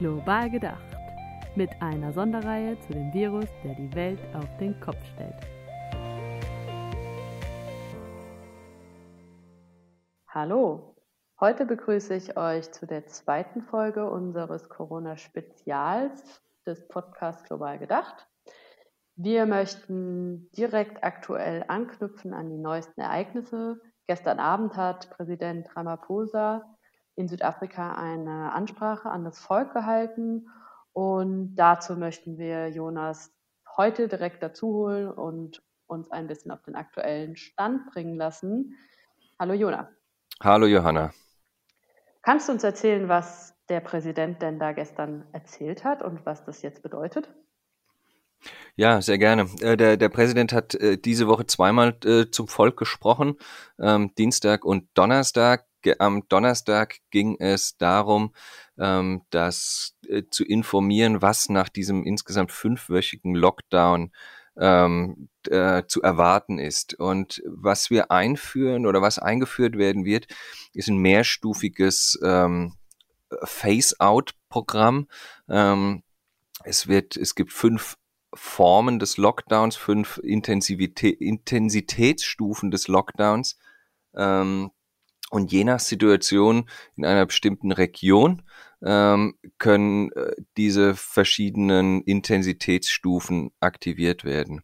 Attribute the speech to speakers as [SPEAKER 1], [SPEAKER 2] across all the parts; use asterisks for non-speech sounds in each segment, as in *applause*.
[SPEAKER 1] Global gedacht. Mit einer Sonderreihe zu dem Virus, der die Welt auf den Kopf stellt.
[SPEAKER 2] Hallo, heute begrüße ich euch zu der zweiten Folge unseres Corona-Spezials des Podcasts Global gedacht. Wir möchten direkt aktuell anknüpfen an die neuesten Ereignisse. Gestern Abend hat Präsident Ramaphosa in Südafrika eine Ansprache an das Volk gehalten. Und dazu möchten wir Jonas heute direkt dazu holen und uns ein bisschen auf den aktuellen Stand bringen lassen. Hallo Jonas.
[SPEAKER 3] Hallo Johanna.
[SPEAKER 2] Kannst du uns erzählen, was der Präsident denn da gestern erzählt hat und was das jetzt bedeutet?
[SPEAKER 3] Ja, sehr gerne. Äh, der, der Präsident hat äh, diese Woche zweimal äh, zum Volk gesprochen, ähm, Dienstag und Donnerstag am Donnerstag ging es darum, ähm, das äh, zu informieren, was nach diesem insgesamt fünfwöchigen Lockdown ähm, äh, zu erwarten ist. Und was wir einführen oder was eingeführt werden wird, ist ein mehrstufiges ähm, Face-out-Programm. Ähm, es wird, es gibt fünf Formen des Lockdowns, fünf Intensivität, Intensitätsstufen des Lockdowns. Ähm, und je nach Situation in einer bestimmten Region ähm, können äh, diese verschiedenen Intensitätsstufen aktiviert werden.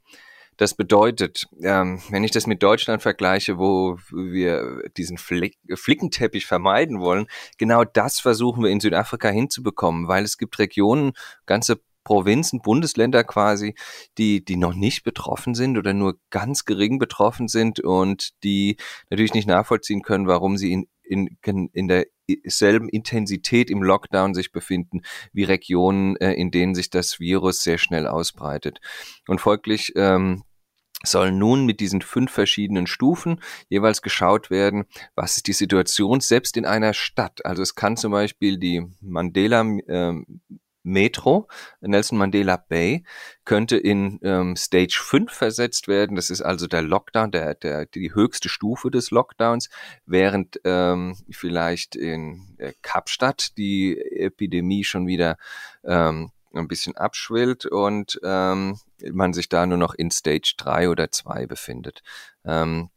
[SPEAKER 3] Das bedeutet, ähm, wenn ich das mit Deutschland vergleiche, wo wir diesen Flick Flickenteppich vermeiden wollen, genau das versuchen wir in Südafrika hinzubekommen, weil es gibt Regionen, ganze Provinzen, Bundesländer quasi, die, die noch nicht betroffen sind oder nur ganz gering betroffen sind und die natürlich nicht nachvollziehen können, warum sie in, in, in derselben Intensität im Lockdown sich befinden wie Regionen, äh, in denen sich das Virus sehr schnell ausbreitet. Und folglich ähm, soll nun mit diesen fünf verschiedenen Stufen jeweils geschaut werden, was ist die Situation selbst in einer Stadt. Also es kann zum Beispiel die Mandela äh, Metro, Nelson Mandela Bay, könnte in ähm, Stage 5 versetzt werden. Das ist also der Lockdown, der, der, die höchste Stufe des Lockdowns, während ähm, vielleicht in äh, Kapstadt die Epidemie schon wieder ähm, ein bisschen abschwillt und ähm, man sich da nur noch in Stage 3 oder 2 befindet. Ähm,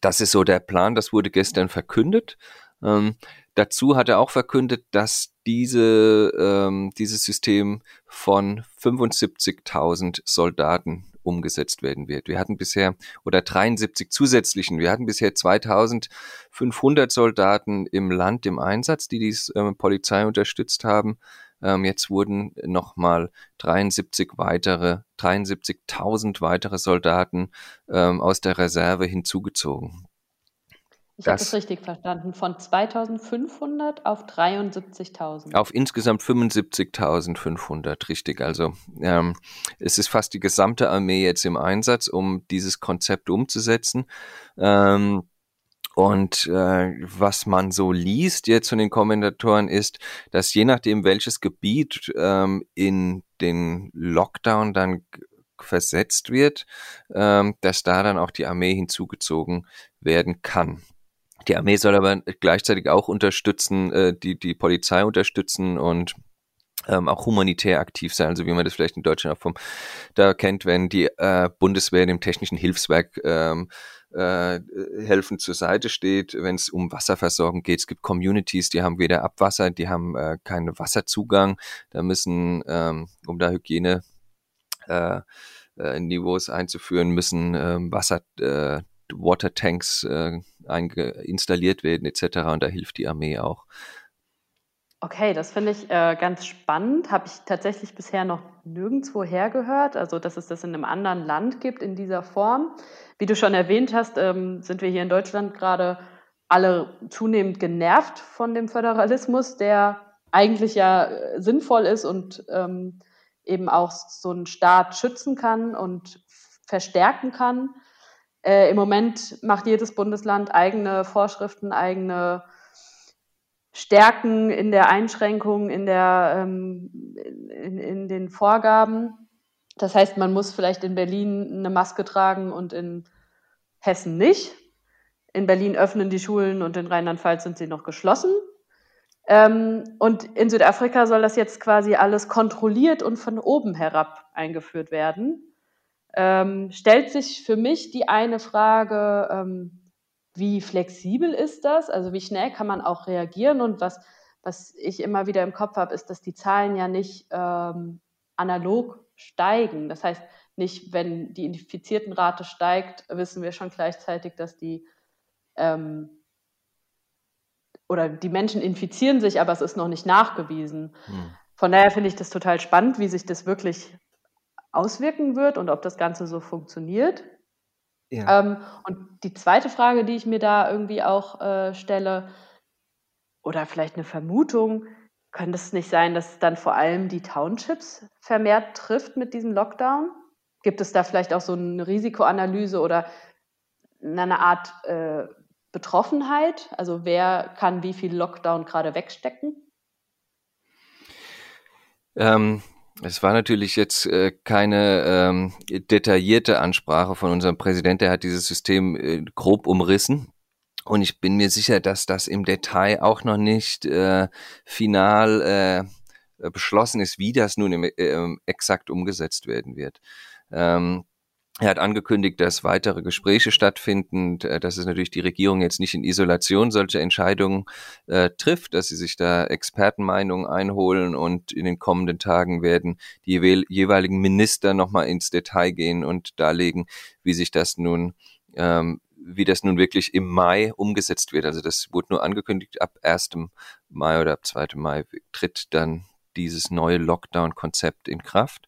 [SPEAKER 3] das ist so der Plan, das wurde gestern verkündet. Ähm, dazu hat er auch verkündet, dass diese, ähm, dieses System von 75.000 Soldaten umgesetzt werden wird. Wir hatten bisher, oder 73 zusätzlichen, wir hatten bisher 2500 Soldaten im Land im Einsatz, die die äh, Polizei unterstützt haben. Ähm, jetzt wurden nochmal 73 weitere, 73.000 weitere Soldaten ähm, aus der Reserve hinzugezogen.
[SPEAKER 2] Ich habe das richtig verstanden. Von 2500 auf 73.000.
[SPEAKER 3] Auf insgesamt 75.500, richtig. Also ähm, es ist fast die gesamte Armee jetzt im Einsatz, um dieses Konzept umzusetzen. Ähm, und äh, was man so liest jetzt von den Kommentatoren ist, dass je nachdem, welches Gebiet ähm, in den Lockdown dann versetzt wird, ähm, dass da dann auch die Armee hinzugezogen werden kann. Die Armee soll aber gleichzeitig auch unterstützen, äh, die, die Polizei unterstützen und ähm, auch humanitär aktiv sein, also wie man das vielleicht in Deutschland auch vom da kennt, wenn die äh, Bundeswehr dem technischen Hilfswerk ähm, äh, helfend zur Seite steht, wenn es um Wasserversorgung geht. Es gibt Communities, die haben weder Abwasser, die haben äh, keinen Wasserzugang. Da müssen, ähm, um da Hygiene äh, äh, Niveaus einzuführen, müssen äh, Wasser äh, Watertanks äh, installiert werden etc. Und da hilft die Armee auch.
[SPEAKER 2] Okay, das finde ich äh, ganz spannend. Habe ich tatsächlich bisher noch nirgendwo hergehört, also dass es das in einem anderen Land gibt in dieser Form. Wie du schon erwähnt hast, ähm, sind wir hier in Deutschland gerade alle zunehmend genervt von dem Föderalismus, der eigentlich ja äh, sinnvoll ist und ähm, eben auch so einen Staat schützen kann und verstärken kann. Äh, Im Moment macht jedes Bundesland eigene Vorschriften, eigene Stärken in der Einschränkung, in, der, ähm, in, in den Vorgaben. Das heißt, man muss vielleicht in Berlin eine Maske tragen und in Hessen nicht. In Berlin öffnen die Schulen und in Rheinland-Pfalz sind sie noch geschlossen. Ähm, und in Südafrika soll das jetzt quasi alles kontrolliert und von oben herab eingeführt werden. Ähm, stellt sich für mich die eine Frage, ähm, wie flexibel ist das? Also wie schnell kann man auch reagieren? Und was, was ich immer wieder im Kopf habe, ist, dass die Zahlen ja nicht ähm, analog steigen. Das heißt, nicht, wenn die Infiziertenrate steigt, wissen wir schon gleichzeitig, dass die ähm, oder die Menschen infizieren sich, aber es ist noch nicht nachgewiesen. Hm. Von daher finde ich das total spannend, wie sich das wirklich auswirken wird und ob das Ganze so funktioniert. Ja. Ähm, und die zweite Frage, die ich mir da irgendwie auch äh, stelle, oder vielleicht eine Vermutung, könnte es nicht sein, dass dann vor allem die Townships vermehrt trifft mit diesem Lockdown? Gibt es da vielleicht auch so eine Risikoanalyse oder eine Art äh, Betroffenheit? Also wer kann wie viel Lockdown gerade wegstecken?
[SPEAKER 3] Ähm, es war natürlich jetzt äh, keine ähm, detaillierte Ansprache von unserem Präsident. Der hat dieses System äh, grob umrissen. Und ich bin mir sicher, dass das im Detail auch noch nicht äh, final äh, beschlossen ist, wie das nun im, äh, exakt umgesetzt werden wird. Ähm, er hat angekündigt, dass weitere Gespräche stattfinden, äh, dass es natürlich die Regierung jetzt nicht in Isolation solche Entscheidungen äh, trifft, dass sie sich da Expertenmeinungen einholen und in den kommenden Tagen werden die jeweiligen Minister nochmal ins Detail gehen und darlegen, wie sich das nun ähm, wie das nun wirklich im Mai umgesetzt wird. Also das wurde nur angekündigt, ab 1. Mai oder ab 2. Mai tritt dann dieses neue Lockdown-Konzept in Kraft.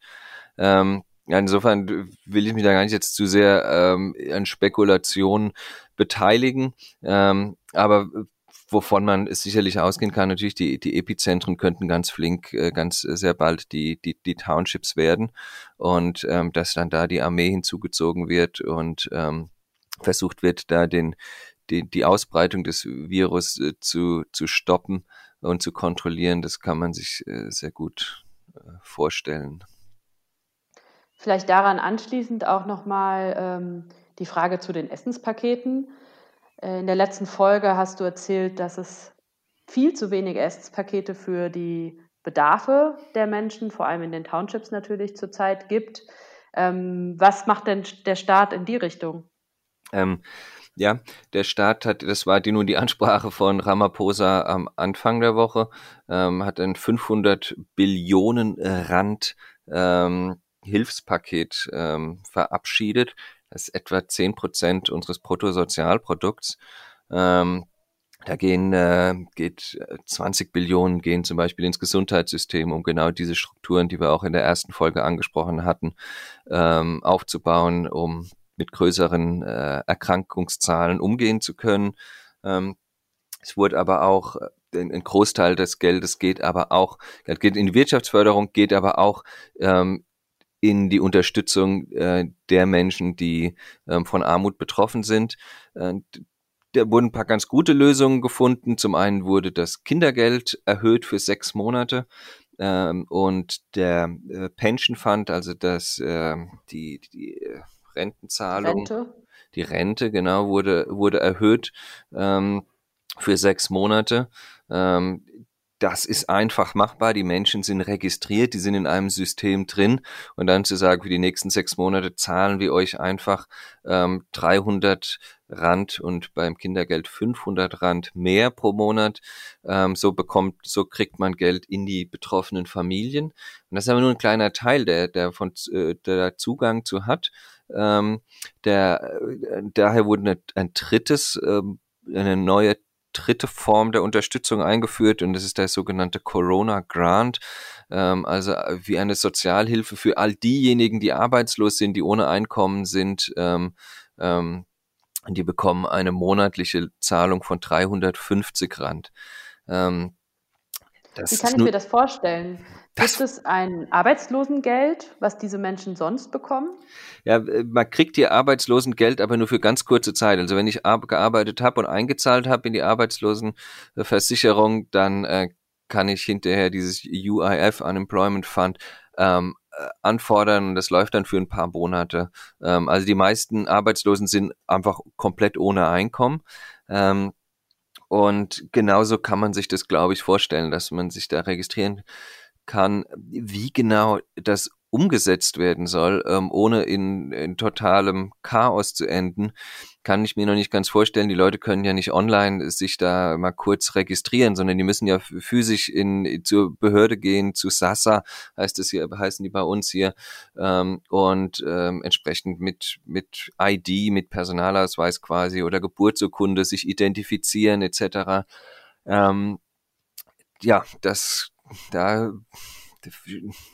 [SPEAKER 3] Ähm, ja, insofern will ich mich da gar nicht jetzt zu sehr ähm, an Spekulationen beteiligen. Ähm, aber wovon man es sicherlich ausgehen kann, natürlich die, die Epizentren könnten ganz flink, äh, ganz sehr bald die, die, die Townships werden und ähm, dass dann da die Armee hinzugezogen wird und ähm, versucht wird, da den, die, die Ausbreitung des Virus äh, zu, zu stoppen und zu kontrollieren, das kann man sich äh, sehr gut äh, vorstellen.
[SPEAKER 2] Vielleicht daran anschließend auch nochmal ähm, die Frage zu den Essenspaketen. Äh, in der letzten Folge hast du erzählt, dass es viel zu wenige Essenspakete für die Bedarfe der Menschen, vor allem in den Townships natürlich zurzeit gibt. Ähm, was macht denn der Staat in die Richtung?
[SPEAKER 3] Ähm, ja, der Staat hat, das war die nun die Ansprache von Ramaphosa am Anfang der Woche, ähm, hat ein 500 Billionen Rand ähm, Hilfspaket ähm, verabschiedet. Das ist etwa zehn Prozent unseres Bruttosozialprodukts. Ähm, da gehen, äh, geht 20 äh, Billionen gehen zum Beispiel ins Gesundheitssystem, um genau diese Strukturen, die wir auch in der ersten Folge angesprochen hatten, ähm, aufzubauen, um mit größeren äh, Erkrankungszahlen umgehen zu können. Ähm, es wurde aber auch äh, ein Großteil des Geldes geht aber auch geht in die Wirtschaftsförderung, geht aber auch ähm, in die Unterstützung äh, der Menschen, die ähm, von Armut betroffen sind. Äh, da wurden ein paar ganz gute Lösungen gefunden. Zum einen wurde das Kindergeld erhöht für sechs Monate ähm, und der äh, Pension Fund, also das äh, die, die äh, Rentenzahlung, Rente. die Rente genau wurde wurde erhöht ähm, für sechs Monate. Ähm, das ist einfach machbar. Die Menschen sind registriert, die sind in einem System drin. Und dann zu sagen, für die nächsten sechs Monate zahlen wir euch einfach ähm, 300 Rand und beim Kindergeld 500 Rand mehr pro Monat. Ähm, so bekommt, so kriegt man Geld in die betroffenen Familien. Und das ist aber nur ein kleiner Teil, der, der von, äh, der Zugang zu hat. Ähm, der, äh, daher wurde ein drittes, ähm, eine neue dritte Form der Unterstützung eingeführt und das ist der sogenannte Corona Grant, ähm, also äh, wie eine Sozialhilfe für all diejenigen, die arbeitslos sind, die ohne Einkommen sind. Ähm, ähm, die bekommen eine monatliche Zahlung von 350 Rand. Ähm,
[SPEAKER 2] wie kann ich mir das vorstellen? Das, Gibt es ein Arbeitslosengeld, was diese Menschen sonst bekommen?
[SPEAKER 3] Ja, äh, man kriegt hier Arbeitslosengeld, aber nur für ganz kurze Zeit. Also wenn ich gearbeitet habe und eingezahlt habe in die Arbeitslosenversicherung, dann äh, kann ich hinterher dieses UIF Unemployment Fund ähm, äh, anfordern und das läuft dann für ein paar Monate. Ähm, also die meisten Arbeitslosen sind einfach komplett ohne Einkommen. Ähm, Und genauso kann man sich das, glaube ich, vorstellen, dass man sich da registrieren kann. Wie genau das umgesetzt werden soll, ähm, ohne in, in totalem Chaos zu enden, kann ich mir noch nicht ganz vorstellen. Die Leute können ja nicht online sich da mal kurz registrieren, sondern die müssen ja physisch in zur Behörde gehen, zu Sasa heißt es hier, heißen die bei uns hier, ähm, und ähm, entsprechend mit mit ID, mit Personalausweis quasi oder Geburtsurkunde sich identifizieren etc. Ähm, ja, das da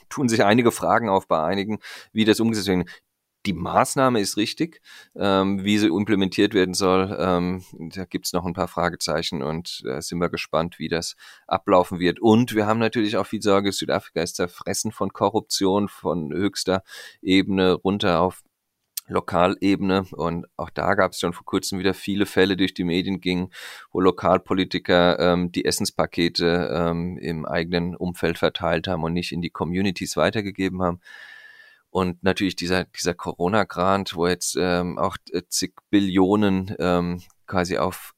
[SPEAKER 3] tun sich einige Fragen auf bei einigen, wie das umgesetzt wird. Die Maßnahme ist richtig, ähm, wie sie implementiert werden soll. Ähm, da gibt's noch ein paar Fragezeichen und da äh, sind wir gespannt, wie das ablaufen wird. Und wir haben natürlich auch viel Sorge, Südafrika ist zerfressen von Korruption von höchster Ebene runter auf Lokalebene. Und auch da gab es schon vor kurzem wieder viele Fälle durch die Medien gingen, wo Lokalpolitiker ähm, die Essenspakete ähm, im eigenen Umfeld verteilt haben und nicht in die Communities weitergegeben haben. Und natürlich dieser, dieser Corona-Grant, wo jetzt ähm, auch zig Billionen ähm, quasi auf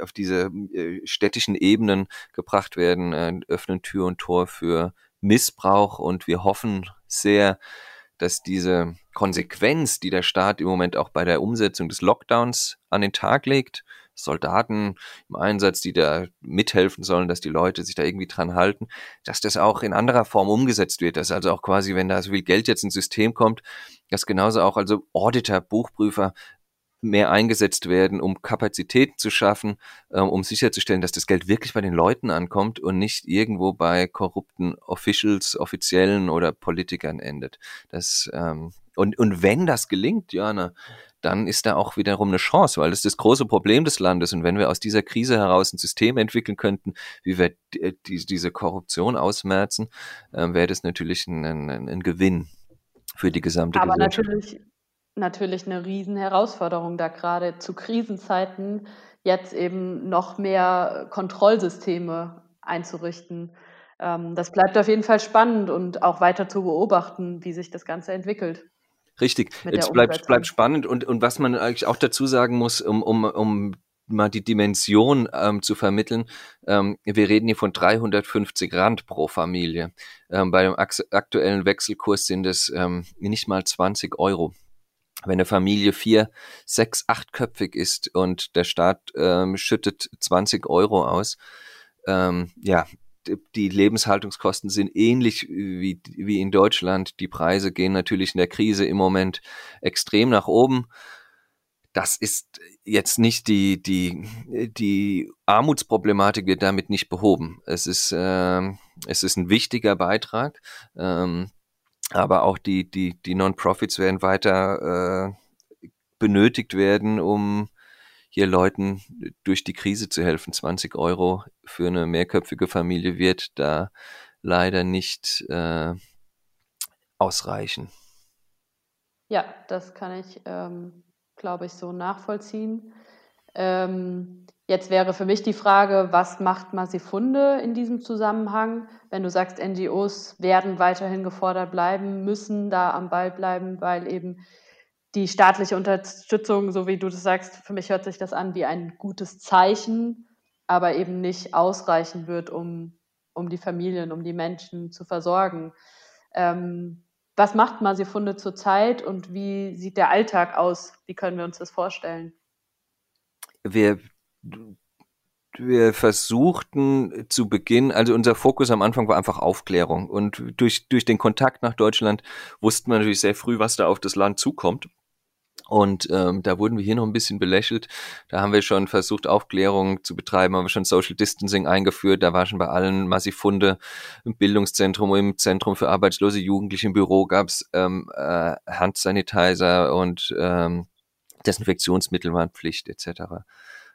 [SPEAKER 3] auf diese äh, städtischen Ebenen gebracht werden, äh, öffnen Tür und Tor für Missbrauch und wir hoffen sehr, dass diese Konsequenz, die der Staat im Moment auch bei der Umsetzung des Lockdowns an den Tag legt, Soldaten im Einsatz, die da mithelfen sollen, dass die Leute sich da irgendwie dran halten, dass das auch in anderer Form umgesetzt wird, dass also auch quasi, wenn da so viel Geld jetzt ins System kommt, dass genauso auch also Auditor, Buchprüfer mehr eingesetzt werden, um Kapazitäten zu schaffen, äh, um sicherzustellen, dass das Geld wirklich bei den Leuten ankommt und nicht irgendwo bei korrupten Officials, Offiziellen oder Politikern endet. Das, ähm, und, und wenn das gelingt, Jana, dann ist da auch wiederum eine Chance, weil das ist das große Problem des Landes. Und wenn wir aus dieser Krise heraus ein System entwickeln könnten, wie wir die, diese Korruption ausmerzen, äh, wäre das natürlich ein, ein, ein Gewinn für die gesamte
[SPEAKER 2] Aber
[SPEAKER 3] Gesellschaft.
[SPEAKER 2] natürlich natürlich eine Riesenherausforderung, da gerade zu Krisenzeiten jetzt eben noch mehr Kontrollsysteme einzurichten. Ähm, das bleibt auf jeden Fall spannend und auch weiter zu beobachten, wie sich das Ganze entwickelt.
[SPEAKER 3] Richtig, es bleibt, bleibt spannend und, und was man eigentlich auch dazu sagen muss, um, um, um mal die Dimension ähm, zu vermitteln, ähm, wir reden hier von 350 Rand pro Familie. Ähm, bei dem aktuellen Wechselkurs sind es ähm, nicht mal 20 Euro wenn eine Familie vier, sechs, achtköpfig ist und der Staat ähm, schüttet 20 Euro aus, ähm, ja, die Lebenshaltungskosten sind ähnlich wie, wie in Deutschland. Die Preise gehen natürlich in der Krise im Moment extrem nach oben. Das ist jetzt nicht die, die, die Armutsproblematik wird damit nicht behoben. Es ist, äh, es ist ein wichtiger Beitrag. Ähm, aber auch die, die, die Non-Profits werden weiter äh, benötigt werden, um hier Leuten durch die Krise zu helfen. 20 Euro für eine mehrköpfige Familie wird da leider nicht äh, ausreichen.
[SPEAKER 2] Ja, das kann ich, ähm, glaube ich, so nachvollziehen. Ähm, Jetzt wäre für mich die Frage, was macht Masifunde in diesem Zusammenhang? Wenn du sagst, NGOs werden weiterhin gefordert bleiben, müssen da am Ball bleiben, weil eben die staatliche Unterstützung, so wie du das sagst, für mich hört sich das an wie ein gutes Zeichen, aber eben nicht ausreichen wird, um, um die Familien, um die Menschen zu versorgen. Ähm, was macht Masifunde zurzeit und wie sieht der Alltag aus? Wie können wir uns das vorstellen?
[SPEAKER 3] Wir wir versuchten zu Beginn, also unser Fokus am Anfang war einfach Aufklärung. Und durch, durch den Kontakt nach Deutschland wussten wir natürlich sehr früh, was da auf das Land zukommt. Und ähm, da wurden wir hier noch ein bisschen belächelt. Da haben wir schon versucht, Aufklärung zu betreiben, haben wir schon Social Distancing eingeführt. Da war schon bei allen Massifunde im Bildungszentrum, im Zentrum für arbeitslose Jugendliche im Büro gab's ähm, äh, Handsanitizer und ähm, Desinfektionsmittel waren Pflicht etc.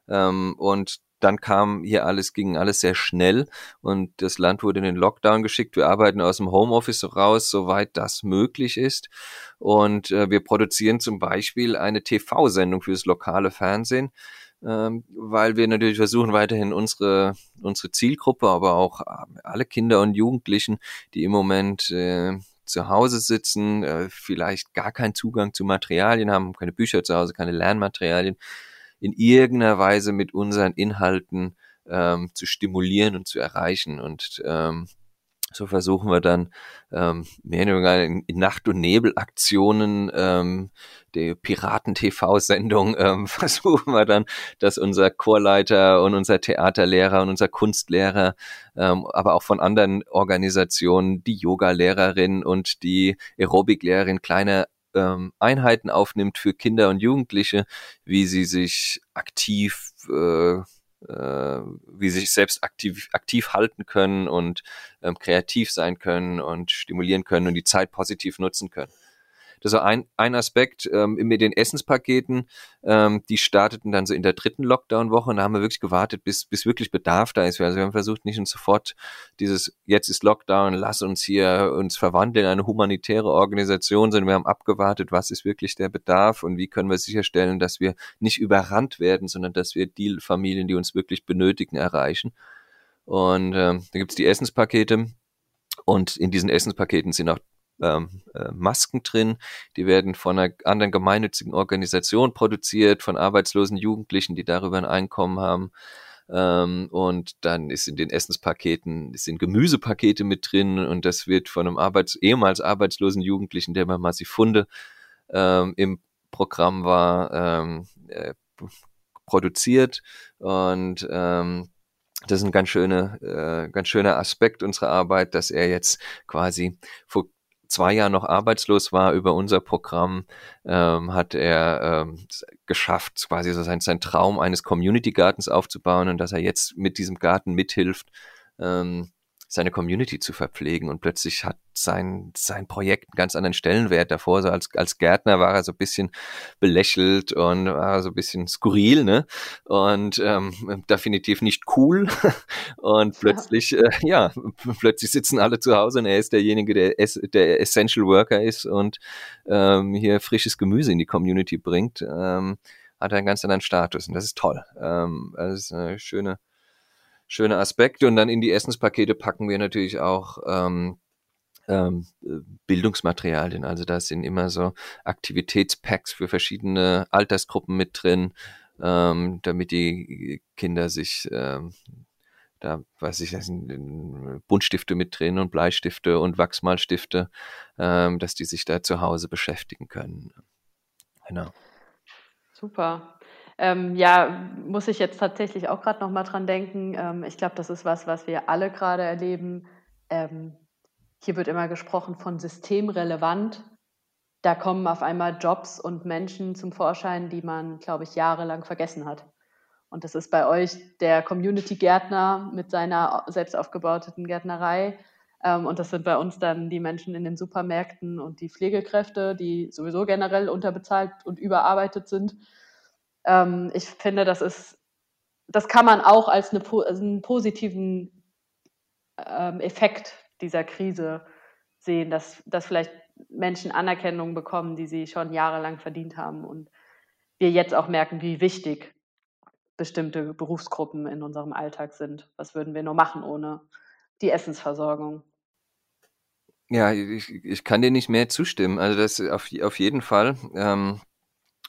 [SPEAKER 3] Ähm, und dann kam hier alles, ging alles sehr schnell und das Land wurde in den Lockdown geschickt. Wir arbeiten aus dem Homeoffice raus, soweit das möglich ist. Und äh, wir produzieren zum Beispiel eine TV-Sendung für das lokale Fernsehen, ähm, weil wir natürlich versuchen, weiterhin unsere, unsere Zielgruppe, aber auch äh, alle Kinder und Jugendlichen, die im Moment äh, zu Hause sitzen, äh, vielleicht gar keinen Zugang zu Materialien haben, keine Bücher zu Hause, keine Lernmaterialien, in irgendeiner Weise mit unseren Inhalten ähm, zu stimulieren und zu erreichen. Und ähm, so versuchen wir dann ähm, mehr oder weniger in, Nacht- und Nebelaktionen, ähm, die Piraten-TV-Sendung, ähm, *laughs* versuchen wir dann, dass unser Chorleiter und unser Theaterlehrer und unser Kunstlehrer, ähm, aber auch von anderen Organisationen, die Yoga-Lehrerin und die Aerobic-Lehrerin kleine ähm, Einheiten aufnimmt für Kinder und Jugendliche, wie sie sich aktiv äh, wie sie sich selbst aktiv, aktiv halten können und ähm, kreativ sein können und stimulieren können und die Zeit positiv nutzen können. Das war ein, ein Aspekt ähm, mit den Essenspaketen. Ähm, die starteten dann so in der dritten Lockdown-Woche und da haben wir wirklich gewartet, bis, bis wirklich Bedarf da ist. Also wir haben versucht, nicht sofort dieses, jetzt ist Lockdown, lass uns hier uns verwandeln in eine humanitäre Organisation, sondern wir haben abgewartet, was ist wirklich der Bedarf und wie können wir sicherstellen, dass wir nicht überrannt werden, sondern dass wir die Familien, die uns wirklich benötigen, erreichen. Und ähm, da gibt's die Essenspakete. Und in diesen Essenspaketen sind auch ähm, äh, Masken drin. Die werden von einer anderen gemeinnützigen Organisation produziert, von arbeitslosen Jugendlichen, die darüber ein Einkommen haben. Ähm, und dann ist in den Essenspaketen sind Gemüsepakete mit drin und das wird von einem Arbeits ehemals arbeitslosen Jugendlichen, der bei Massifunde ähm, im Programm war, ähm, äh, produziert und ähm, das ist ein ganz schöner, äh, ganz schöner Aspekt unserer Arbeit, dass er jetzt quasi vor zwei Jahren noch arbeitslos war über unser Programm, ähm, hat er ähm, geschafft, quasi so sein, sein Traum eines Community-Gartens aufzubauen und dass er jetzt mit diesem Garten mithilft, ähm, seine Community zu verpflegen und plötzlich hat sein, sein Projekt einen ganz anderen Stellenwert davor. So als, als Gärtner war er so ein bisschen belächelt und war so ein bisschen skurril, ne? Und ähm, definitiv nicht cool. *laughs* und plötzlich, ja. Äh, ja, plötzlich sitzen alle zu Hause und er ist derjenige, der, der Essential Worker ist und ähm, hier frisches Gemüse in die Community bringt. Ähm, hat er einen ganz anderen Status und das ist toll. Ähm, das ist eine schöne, schöne Aspekte. Und dann in die Essenspakete packen wir natürlich auch ähm, ähm, Bildungsmaterialien. Also da sind immer so Aktivitätspacks für verschiedene Altersgruppen mit drin, ähm, damit die Kinder sich ähm, da weiß ich, sind Buntstifte mit drin und Bleistifte und Wachsmalstifte, ähm, dass die sich da zu Hause beschäftigen können.
[SPEAKER 2] Genau. Super. Ähm, ja, muss ich jetzt tatsächlich auch gerade noch mal dran denken. Ähm, ich glaube, das ist was, was wir alle gerade erleben. Ähm, hier wird immer gesprochen von systemrelevant. Da kommen auf einmal Jobs und Menschen zum Vorschein, die man, glaube ich, jahrelang vergessen hat. Und das ist bei euch der Community-Gärtner mit seiner selbst aufgebauten Gärtnerei. Ähm, und das sind bei uns dann die Menschen in den Supermärkten und die Pflegekräfte, die sowieso generell unterbezahlt und überarbeitet sind ähm, ich finde, das ist, das kann man auch als, eine, als einen positiven ähm, Effekt dieser Krise sehen, dass, dass vielleicht Menschen Anerkennung bekommen, die sie schon jahrelang verdient haben und wir jetzt auch merken, wie wichtig bestimmte Berufsgruppen in unserem Alltag sind. Was würden wir nur machen ohne die Essensversorgung?
[SPEAKER 3] Ja, ich, ich kann dir nicht mehr zustimmen. Also das auf, auf jeden Fall. Ähm,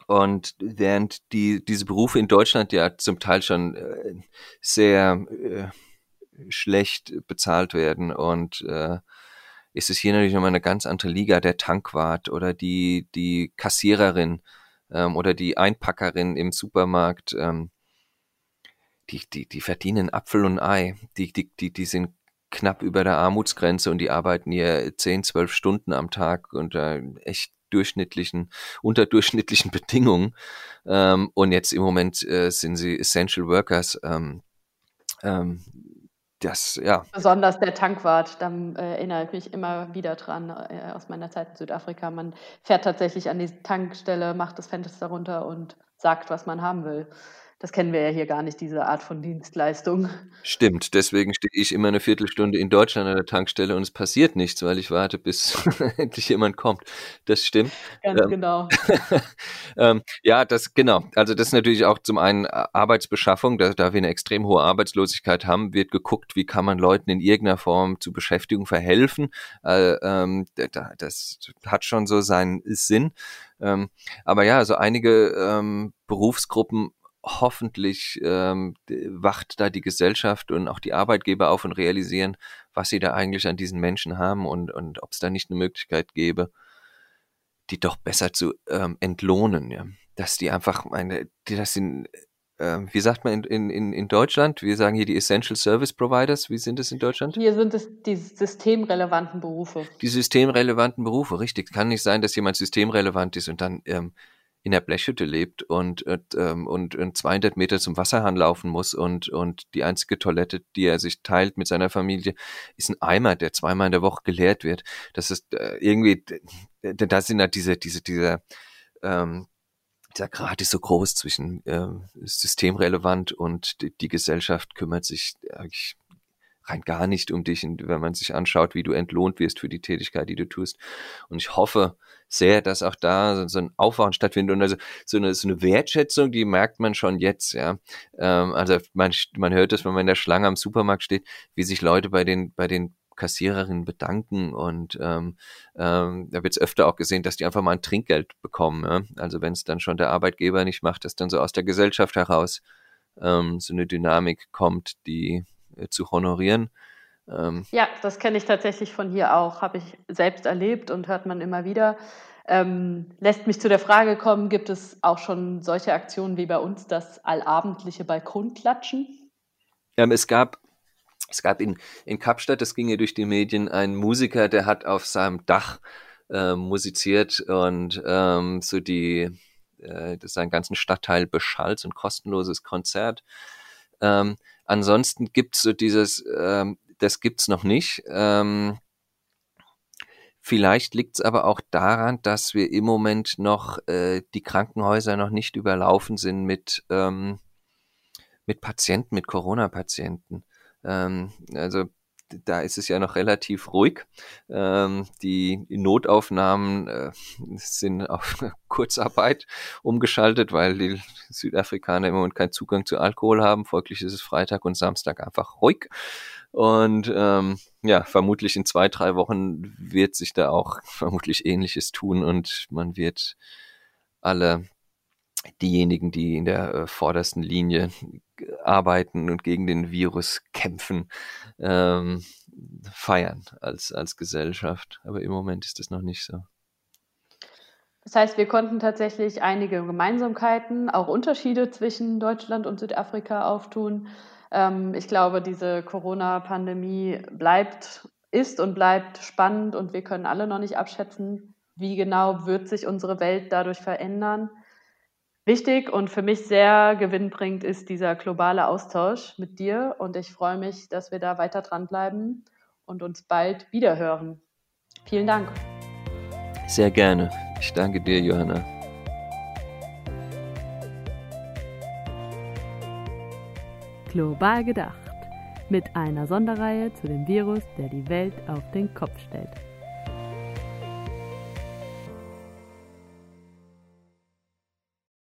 [SPEAKER 3] und während die, diese Berufe in Deutschland ja zum Teil schon äh, sehr äh, schlecht bezahlt werden und äh, ist es hier natürlich nochmal eine ganz andere Liga, der Tankwart oder die, die Kassiererin ähm, oder die Einpackerin im Supermarkt, ähm, die, die, die verdienen Apfel und Ei. Die, die, die, die sind knapp über der Armutsgrenze und die arbeiten hier 10, 12 Stunden am Tag unter echt durchschnittlichen, unterdurchschnittlichen *laughs* Bedingungen. Ähm, und jetzt im Moment äh, sind sie Essential Workers. Ähm, ähm, das, ja.
[SPEAKER 2] Besonders der Tankwart, da äh, erinnere ich mich immer wieder dran äh, aus meiner Zeit in Südafrika. Man fährt tatsächlich an die Tankstelle, macht das Fenster runter und sagt, was man haben will. Das kennen wir ja hier gar nicht, diese Art von Dienstleistung.
[SPEAKER 3] Stimmt, deswegen stehe ich immer eine Viertelstunde in Deutschland an der Tankstelle und es passiert nichts, weil ich warte, bis *laughs* endlich jemand kommt. Das stimmt.
[SPEAKER 2] Ganz ähm, genau. *laughs*
[SPEAKER 3] ähm, ja, das genau. Also das ist natürlich auch zum einen Arbeitsbeschaffung, da, da wir eine extrem hohe Arbeitslosigkeit haben, wird geguckt, wie kann man Leuten in irgendeiner Form zu Beschäftigung verhelfen. Äh, ähm, das hat schon so seinen Sinn. Ähm, aber ja, also einige ähm, Berufsgruppen hoffentlich ähm, wacht da die Gesellschaft und auch die Arbeitgeber auf und realisieren, was sie da eigentlich an diesen Menschen haben und, und ob es da nicht eine Möglichkeit gäbe, die doch besser zu ähm, entlohnen, ja. Dass die einfach meine, die, das sind, äh, wie sagt man in, in, in Deutschland? Wir sagen hier die Essential Service Providers. Wie sind es in Deutschland?
[SPEAKER 2] Hier sind es die systemrelevanten Berufe.
[SPEAKER 3] Die systemrelevanten Berufe, richtig. Kann nicht sein, dass jemand systemrelevant ist und dann ähm, in der Blechhütte lebt und, und, ähm, und, und 200 Meter zum Wasserhahn laufen muss und, und die einzige Toilette, die er sich teilt mit seiner Familie, ist ein Eimer, der zweimal in der Woche geleert wird. Das ist äh, irgendwie, da sind halt diese, diese, diese, ähm, dieser Grad ist so groß zwischen äh, systemrelevant und die, die Gesellschaft kümmert sich eigentlich rein gar nicht um dich, wenn man sich anschaut, wie du entlohnt wirst für die Tätigkeit, die du tust. Und ich hoffe sehr, dass auch da so ein Aufwachen stattfindet und also so eine, so eine Wertschätzung, die merkt man schon jetzt, ja. Ähm, also man, man hört es, wenn man in der Schlange am Supermarkt steht, wie sich Leute bei den, bei den Kassiererinnen bedanken und ähm, ähm, da wird es öfter auch gesehen, dass die einfach mal ein Trinkgeld bekommen. Ja? Also wenn es dann schon der Arbeitgeber nicht macht, dass dann so aus der Gesellschaft heraus ähm, so eine Dynamik kommt, die zu honorieren.
[SPEAKER 2] Ähm, ja, das kenne ich tatsächlich von hier auch, habe ich selbst erlebt und hört man immer wieder. Ähm, lässt mich zu der Frage kommen, gibt es auch schon solche Aktionen wie bei uns, das allabendliche Balkonklatschen?
[SPEAKER 3] Ja, es gab, es gab in, in Kapstadt, das ging ja durch die Medien, einen Musiker, der hat auf seinem Dach äh, musiziert und ähm, so die, äh, das seinen ganzen Stadtteil beschallt, so ein kostenloses Konzert. Ähm, ansonsten gibt's so dieses, ähm, das gibt's noch nicht. Ähm, vielleicht liegt's aber auch daran, dass wir im Moment noch äh, die Krankenhäuser noch nicht überlaufen sind mit ähm, mit Patienten, mit Corona-Patienten. Ähm, also da ist es ja noch relativ ruhig. Ähm, die Notaufnahmen äh, sind auf *laughs* Kurzarbeit umgeschaltet, weil die Südafrikaner im Moment keinen Zugang zu Alkohol haben. Folglich ist es Freitag und Samstag einfach ruhig. Und ähm, ja, vermutlich in zwei, drei Wochen wird sich da auch *laughs* vermutlich Ähnliches tun und man wird alle diejenigen, die in der äh, vordersten Linie arbeiten und gegen den Virus kämpfen, ähm, feiern als, als Gesellschaft. Aber im Moment ist das noch nicht so.
[SPEAKER 2] Das heißt, wir konnten tatsächlich einige Gemeinsamkeiten, auch Unterschiede zwischen Deutschland und Südafrika auftun. Ähm, ich glaube, diese Corona-Pandemie bleibt, ist und bleibt spannend und wir können alle noch nicht abschätzen, wie genau wird sich unsere Welt dadurch verändern. Wichtig und für mich sehr gewinnbringend ist dieser globale Austausch mit dir und ich freue mich, dass wir da weiter dranbleiben und uns bald wiederhören. Vielen Dank.
[SPEAKER 3] Sehr gerne. Ich danke dir, Johanna.
[SPEAKER 1] Global gedacht. Mit einer Sonderreihe zu dem Virus, der die Welt auf den Kopf stellt.